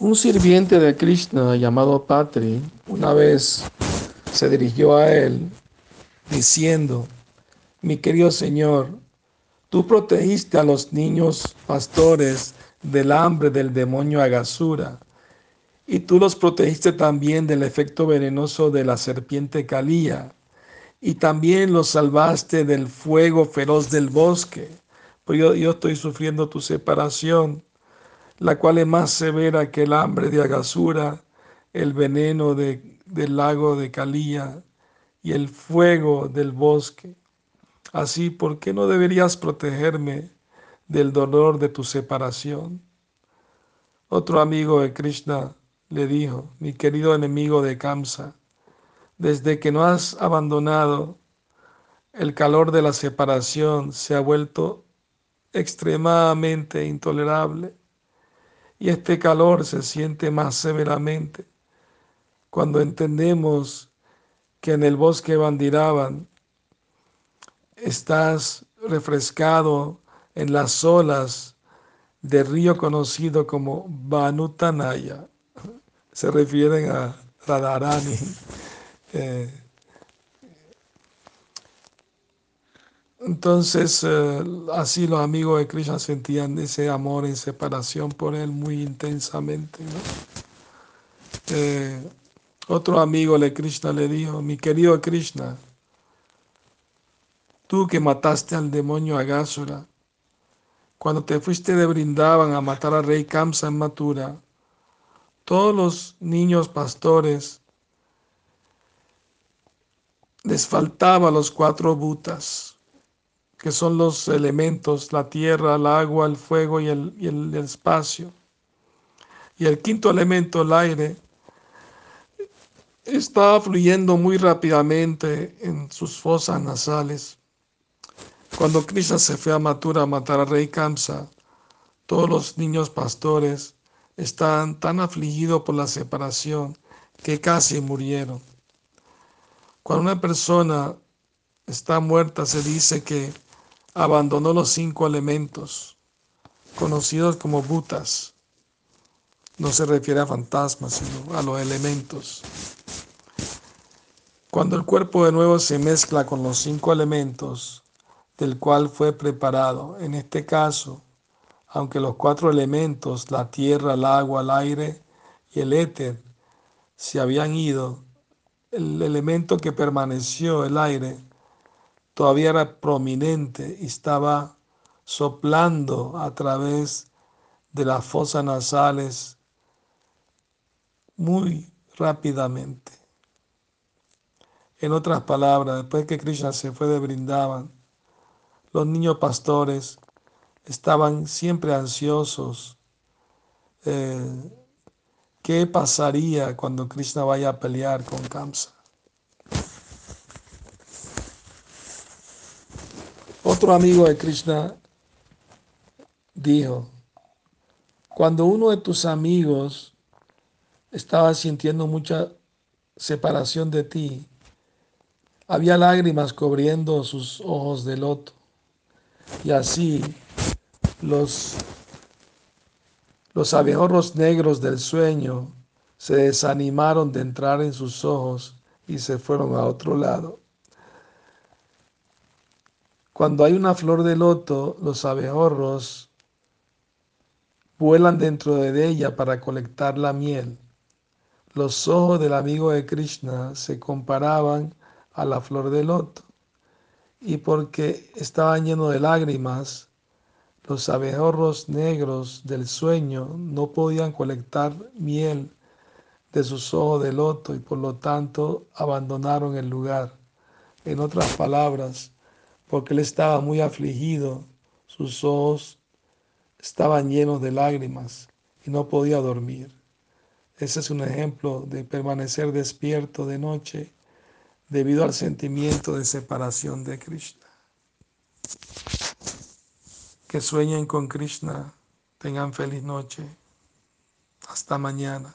Un sirviente de Krishna llamado Patri una vez se dirigió a él diciendo, mi querido Señor, tú protegiste a los niños pastores del hambre del demonio Agasura y tú los protegiste también del efecto venenoso de la serpiente Calía y también los salvaste del fuego feroz del bosque. Pues yo, yo estoy sufriendo tu separación la cual es más severa que el hambre de Agasura, el veneno de, del lago de Calía y el fuego del bosque. Así, ¿por qué no deberías protegerme del dolor de tu separación? Otro amigo de Krishna le dijo, mi querido enemigo de Kamsa, desde que no has abandonado, el calor de la separación se ha vuelto extremadamente intolerable y este calor se siente más severamente cuando entendemos que en el bosque Bandiraban estás refrescado en las olas del río conocido como Banutanaya. Se refieren a Radharani. Eh, Entonces, eh, así los amigos de Krishna sentían ese amor y separación por él muy intensamente. Eh, otro amigo de Krishna le dijo, mi querido Krishna, tú que mataste al demonio Agasura, cuando te fuiste de Brindaban a matar al rey Kamsa en Mathura, todos los niños pastores les faltaba los cuatro butas que son los elementos, la tierra, el agua, el fuego y el, y el, espacio. Y el quinto elemento, el aire, está fluyendo muy rápidamente en sus fosas nasales. Cuando Krishna se fue a Mathura a matar al rey Kamsa, todos los niños pastores están tan afligidos por la separación que casi murieron. Cuando una persona está muerta, se dice que abandonó los cinco elementos, conocidos como butas. No se refiere a fantasmas, sino a los elementos. Cuando el cuerpo de nuevo se mezcla con los cinco elementos del cual fue preparado, en este caso, aunque los cuatro elementos, la tierra, el agua, el aire y el éter, se habían ido, el elemento que permaneció, el aire, todavía era prominente y estaba soplando a través de las fosas nasales muy rápidamente. En otras palabras, después que Krishna se fue de Brindavan, los niños pastores estaban siempre ansiosos. Eh, ¿Qué pasaría cuando Krishna vaya a pelear con Kamsa? Otro amigo de Krishna dijo, cuando uno de tus amigos estaba sintiendo mucha separación de ti, había lágrimas cubriendo sus ojos de loto. Y así los, los abejorros negros del sueño se desanimaron de entrar en sus ojos y se fueron a otro lado. Cuando hay una flor de loto, los abejorros vuelan dentro de ella para colectar la miel. Los ojos del amigo de Krishna se comparaban a la flor de loto y porque estaban llenos de lágrimas, los abejorros negros del sueño no podían colectar miel de sus ojos de loto y por lo tanto abandonaron el lugar. En otras palabras, porque él estaba muy afligido, sus ojos estaban llenos de lágrimas y no podía dormir. Ese es un ejemplo de permanecer despierto de noche debido al sentimiento de separación de Krishna. Que sueñen con Krishna, tengan feliz noche. Hasta mañana.